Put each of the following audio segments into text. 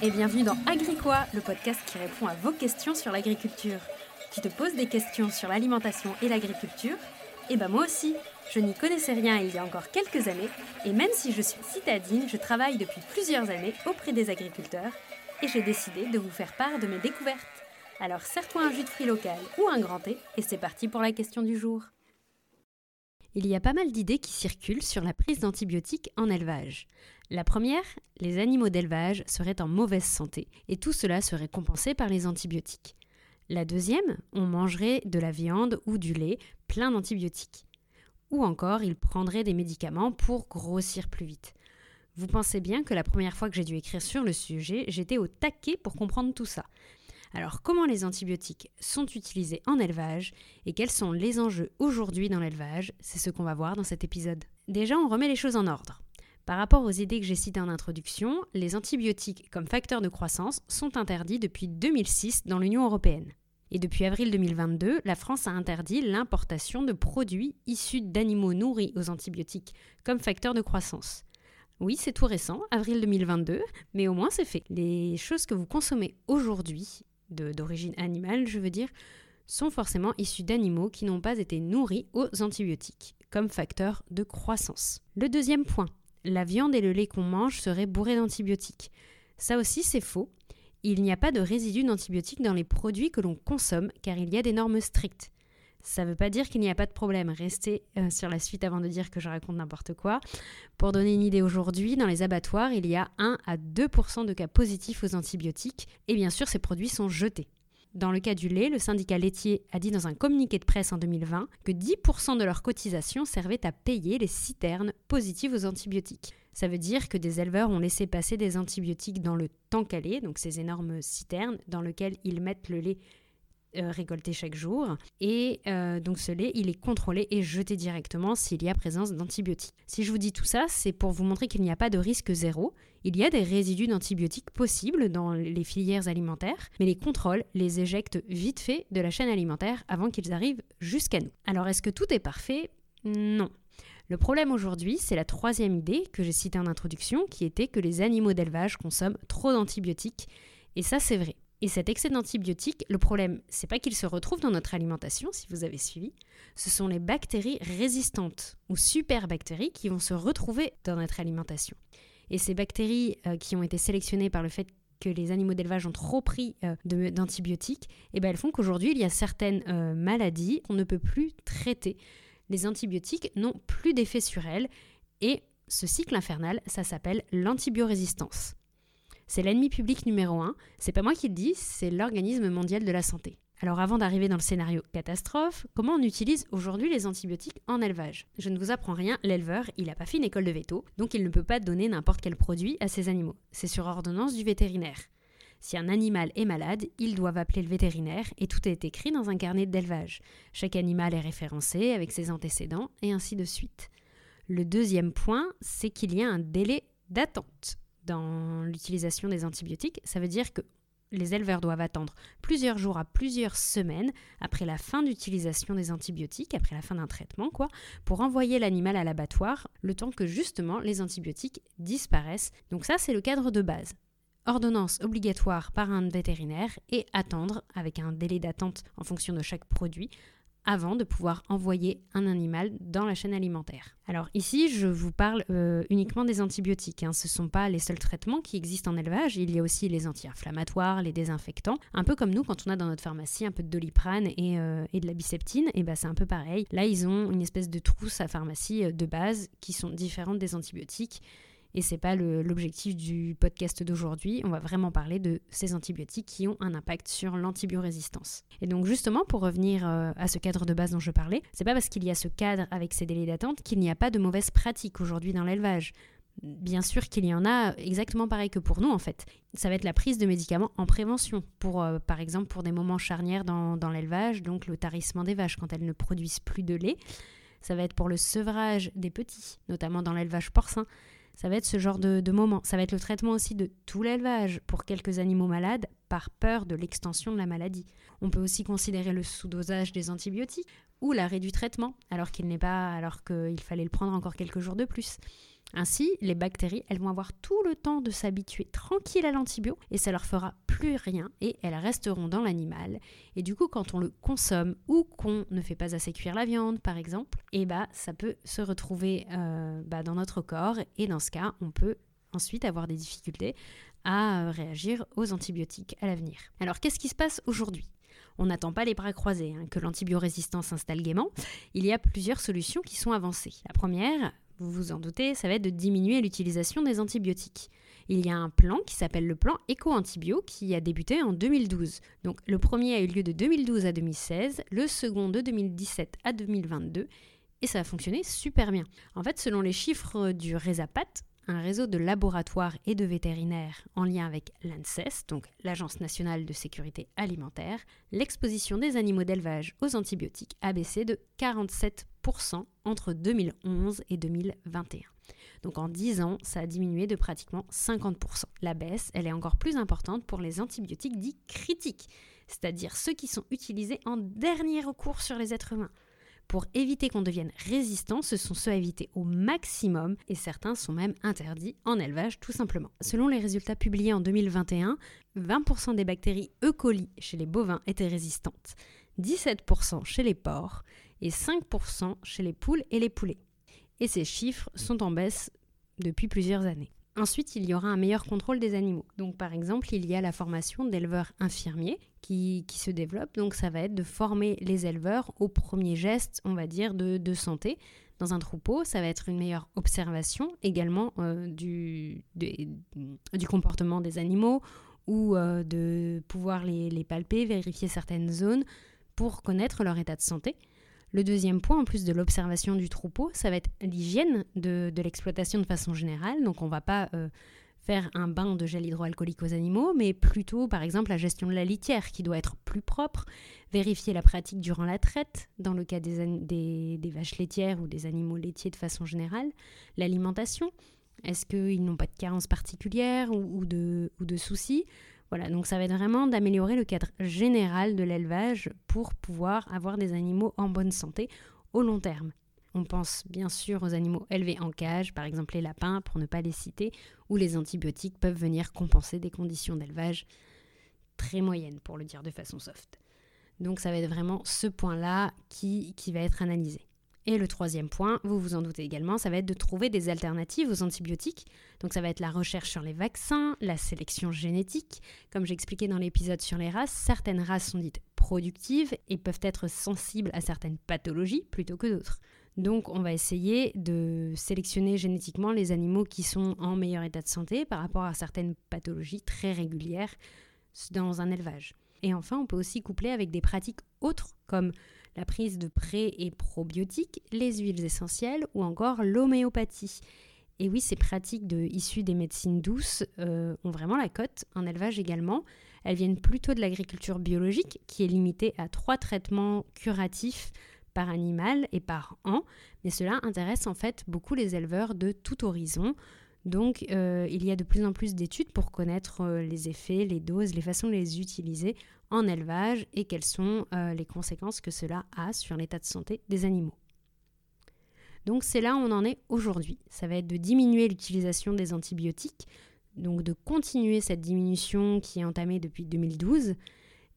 et bienvenue dans Agricois, le podcast qui répond à vos questions sur l'agriculture. Tu te poses des questions sur l'alimentation et l'agriculture Eh ben moi aussi, je n'y connaissais rien il y a encore quelques années, et même si je suis citadine, je travaille depuis plusieurs années auprès des agriculteurs, et j'ai décidé de vous faire part de mes découvertes. Alors serre-toi un jus de fruits local ou un grand thé, et c'est parti pour la question du jour. Il y a pas mal d'idées qui circulent sur la prise d'antibiotiques en élevage. La première, les animaux d'élevage seraient en mauvaise santé, et tout cela serait compensé par les antibiotiques. La deuxième, on mangerait de la viande ou du lait plein d'antibiotiques. Ou encore, ils prendraient des médicaments pour grossir plus vite. Vous pensez bien que la première fois que j'ai dû écrire sur le sujet, j'étais au taquet pour comprendre tout ça. Alors comment les antibiotiques sont utilisés en élevage et quels sont les enjeux aujourd'hui dans l'élevage? C'est ce qu'on va voir dans cet épisode. Déjà, on remet les choses en ordre. Par rapport aux idées que j'ai citées en introduction, les antibiotiques comme facteurs de croissance sont interdits depuis 2006 dans l'Union européenne. Et depuis avril 2022, la France a interdit l'importation de produits issus d'animaux nourris aux antibiotiques comme facteurs de croissance. Oui, c'est tout récent, avril 2022, mais au moins c'est fait. Les choses que vous consommez aujourd'hui d'origine animale, je veux dire, sont forcément issus d'animaux qui n'ont pas été nourris aux antibiotiques, comme facteur de croissance. Le deuxième point, la viande et le lait qu'on mange seraient bourrés d'antibiotiques. Ça aussi, c'est faux. Il n'y a pas de résidus d'antibiotiques dans les produits que l'on consomme, car il y a des normes strictes. Ça ne veut pas dire qu'il n'y a pas de problème. Restez euh, sur la suite avant de dire que je raconte n'importe quoi. Pour donner une idée aujourd'hui, dans les abattoirs, il y a 1 à 2% de cas positifs aux antibiotiques et bien sûr ces produits sont jetés. Dans le cas du lait, le syndicat laitier a dit dans un communiqué de presse en 2020 que 10% de leurs cotisations servaient à payer les citernes positives aux antibiotiques. Ça veut dire que des éleveurs ont laissé passer des antibiotiques dans le temps calé, donc ces énormes citernes dans lesquelles ils mettent le lait euh, récolté chaque jour. Et euh, donc ce lait, il est contrôlé et jeté directement s'il y a présence d'antibiotiques. Si je vous dis tout ça, c'est pour vous montrer qu'il n'y a pas de risque zéro. Il y a des résidus d'antibiotiques possibles dans les filières alimentaires, mais les contrôles les éjectent vite fait de la chaîne alimentaire avant qu'ils arrivent jusqu'à nous. Alors est-ce que tout est parfait? Non. Le problème aujourd'hui, c'est la troisième idée que j'ai citée en introduction, qui était que les animaux d'élevage consomment trop d'antibiotiques. Et ça, c'est vrai. Et cet excès d'antibiotiques, le problème, c'est pas qu'il se retrouve dans notre alimentation, si vous avez suivi, ce sont les bactéries résistantes ou superbactéries qui vont se retrouver dans notre alimentation. Et ces bactéries euh, qui ont été sélectionnées par le fait que les animaux d'élevage ont trop pris euh, d'antibiotiques, eh ben elles font qu'aujourd'hui, il y a certaines euh, maladies qu'on ne peut plus traiter. Les antibiotiques n'ont plus d'effet sur elles et ce cycle infernal, ça s'appelle l'antibiorésistance. C'est l'ennemi public numéro un. C'est pas moi qui le dis, c'est l'Organisme mondial de la santé. Alors avant d'arriver dans le scénario catastrophe, comment on utilise aujourd'hui les antibiotiques en élevage? Je ne vous apprends rien, l'éleveur, il n'a pas fait une école de veto, donc il ne peut pas donner n'importe quel produit à ses animaux. C'est sur ordonnance du vétérinaire. Si un animal est malade, ils doivent appeler le vétérinaire et tout est écrit dans un carnet d'élevage. Chaque animal est référencé avec ses antécédents et ainsi de suite. Le deuxième point, c'est qu'il y a un délai d'attente dans l'utilisation des antibiotiques, ça veut dire que les éleveurs doivent attendre plusieurs jours à plusieurs semaines après la fin d'utilisation des antibiotiques, après la fin d'un traitement, quoi, pour envoyer l'animal à l'abattoir, le temps que justement les antibiotiques disparaissent. Donc ça, c'est le cadre de base. Ordonnance obligatoire par un vétérinaire et attendre, avec un délai d'attente en fonction de chaque produit, avant de pouvoir envoyer un animal dans la chaîne alimentaire. Alors ici, je vous parle euh, uniquement des antibiotiques. Hein. Ce ne sont pas les seuls traitements qui existent en élevage. Il y a aussi les anti-inflammatoires, les désinfectants. Un peu comme nous, quand on a dans notre pharmacie un peu de doliprane et, euh, de la biceptine, et ben c'est un peu pareil. Là, ils ont une espèce de trousse à pharmacie euh, de base qui sont différentes des antibiotiques et c'est pas l'objectif du podcast d'aujourd'hui. On va vraiment parler de ces antibiotiques qui ont un impact sur l'antibiorésistance. Et donc justement, pour revenir euh, à ce cadre de base dont je parlais, c'est pas parce qu'il y a ce cadre avec ces délais d'attente qu'il n'y a pas de mauvaises pratiques aujourd'hui dans l'élevage. Bien sûr qu'il y en a exactement pareil que pour nous en fait. Ça va être la prise de médicaments en prévention, pour, euh, par exemple pour des moments charnières dans, dans l'élevage, donc le tarissement des vaches quand elles ne produisent plus de lait. Ça va être pour le sevrage des petits, notamment dans l'élevage porcin. Ça va être ce genre de, moment. Ça va être le traitement aussi de tout l'élevage pour quelques animaux malades par peur de l'extension de la maladie. On peut aussi considérer le sous-dosage des antibiotiques ou l'arrêt du traitement alors qu'il n'est pas alors qu'il fallait le prendre encore quelques jours de plus. Ainsi, les bactéries, elles vont avoir tout le temps de s'habituer tranquille à l'antibio et ça leur fera plus rien et elles resteront dans l'animal. Et du coup, quand on le consomme ou qu'on ne fait pas assez cuire la viande, par exemple, et eh bah ça peut se retrouver euh, bah, dans notre corps et dans ce cas, on peut ensuite avoir des difficultés à euh, réagir aux antibiotiques à l'avenir. Alors, qu'est-ce qui se passe aujourd'hui? On n'attend pas les bras croisés hein, que l'antibiorésistance s'installe gaiement. Il y a plusieurs solutions qui sont avancées. La première, vous vous en doutez, ça va être de diminuer l'utilisation des antibiotiques. Il y a un plan qui s'appelle le plan Éco-Antibio qui a débuté en 2012. Donc le premier a eu lieu de 2012 à 2016, le second de 2017 à 2022 et ça a fonctionné super bien. En fait, selon les chiffres du RESAPAT, un réseau de laboratoires et de vétérinaires en lien avec l'ANSES, donc l'Agence nationale de sécurité alimentaire, l'exposition des animaux d'élevage aux antibiotiques a baissé de 47% entre 2011 et 2021. Donc en 10 ans, ça a diminué de pratiquement 50%. La baisse, elle est encore plus importante pour les antibiotiques dits critiques, c'est-à-dire ceux qui sont utilisés en dernier recours sur les êtres humains. Pour éviter qu'on devienne résistant, ce sont ceux à éviter au maximum et certains sont même interdits en élevage tout simplement. Selon les résultats publiés en 2021, 20% des bactéries E. coli chez les bovins étaient résistantes, 17% chez les porcs et 5% chez les poules et les poulets. Et ces chiffres sont en baisse depuis plusieurs années. Ensuite, il y aura un meilleur contrôle des animaux. Donc, par exemple, il y a la formation d'éleveurs infirmiers qui, se développe. Donc, ça va être de former les éleveurs aux premiers gestes, on va dire, de, santé dans un troupeau. Ça va être une meilleure observation également euh, du, du comportement des animaux ou euh, de pouvoir les palper, vérifier certaines zones pour connaître leur état de santé. Le deuxième point, en plus de l'observation du troupeau, ça va être l'hygiène de, l'exploitation de façon générale. Donc on ne va pas euh, faire un bain de gel hydroalcoolique aux animaux, mais plutôt par exemple la gestion de la litière qui doit être plus propre, vérifier la pratique durant la traite dans le cas des, vaches laitières ou des animaux laitiers de façon générale, l'alimentation, est-ce qu'ils n'ont pas de carence particulière ou, de, ou de soucis? Voilà, donc ça va être vraiment d'améliorer le cadre général de l'élevage pour pouvoir avoir des animaux en bonne santé au long terme. On pense bien sûr aux animaux élevés en cage, par exemple les lapins pour ne pas les citer, où les antibiotiques peuvent venir compenser des conditions d'élevage très moyennes, pour le dire de façon soft. Donc ça va être vraiment ce point-là qui, qui va être analysé. Et le troisième point, vous vous en doutez également, ça va être de trouver des alternatives aux antibiotiques. Donc ça va être la recherche sur les vaccins, la sélection génétique. Comme j'expliquais dans l'épisode sur les races, certaines races sont dites productives et peuvent être sensibles à certaines pathologies plutôt que d'autres. Donc on va essayer de sélectionner génétiquement les animaux qui sont en meilleur état de santé par rapport à certaines pathologies très régulières dans un élevage. Et enfin, on peut aussi coupler avec des pratiques autres comme la prise de pré- et probiotiques, les huiles essentielles ou encore l'homéopathie. Et oui, ces pratiques de, issues des médecines douces euh, ont vraiment la cote, en élevage également. Elles viennent plutôt de l'agriculture biologique, qui est limitée à trois traitements curatifs par animal et par an, mais cela intéresse en fait beaucoup les éleveurs de tout horizon. Donc euh, il y a de plus en plus d'études pour connaître euh, les effets, les doses, les façons de les utiliser en élevage et quelles sont euh, les conséquences que cela a sur l'état de santé des animaux. Donc c'est là où on en est aujourd'hui. Ça va être de diminuer l'utilisation des antibiotiques, donc de continuer cette diminution qui est entamée depuis 2012,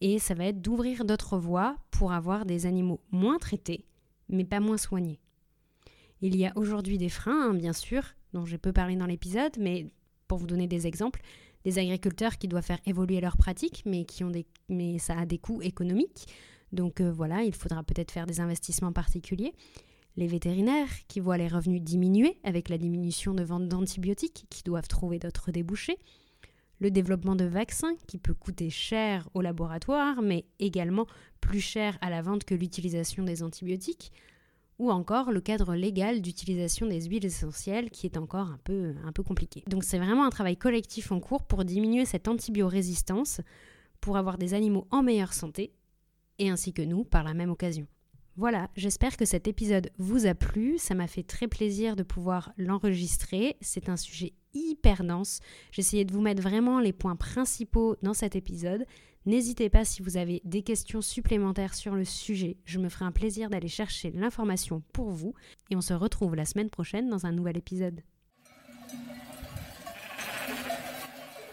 et ça va être d'ouvrir d'autres voies pour avoir des animaux moins traités, mais pas moins soignés. Il y a aujourd'hui des freins, hein, bien sûr, dont je peux parler dans l'épisode, mais pour vous donner des exemples, des agriculteurs qui doivent faire évoluer leurs pratiques, mais, qui ont des, ça a des coûts économiques. Donc euh, voilà, il faudra peut-être faire des investissements particuliers. Les vétérinaires qui voient les revenus diminuer avec la diminution de vente d'antibiotiques, qui doivent trouver d'autres débouchés. Le développement de vaccins qui peut coûter cher au laboratoire, mais également plus cher à la vente que l'utilisation des antibiotiques ou encore le cadre légal d'utilisation des huiles essentielles qui est encore un peu, un peu compliqué. Donc c'est vraiment un travail collectif en cours pour diminuer cette antibiorésistance, pour avoir des animaux en meilleure santé, et ainsi que nous par la même occasion. Voilà, j'espère que cet épisode vous a plu, ça m'a fait très plaisir de pouvoir l'enregistrer, c'est un sujet hyper dense, j'essayais de vous mettre vraiment les points principaux dans cet épisode, N'hésitez pas si vous avez des questions supplémentaires sur le sujet, je me ferai un plaisir d'aller chercher l'information pour vous. Et on se retrouve la semaine prochaine dans un nouvel épisode.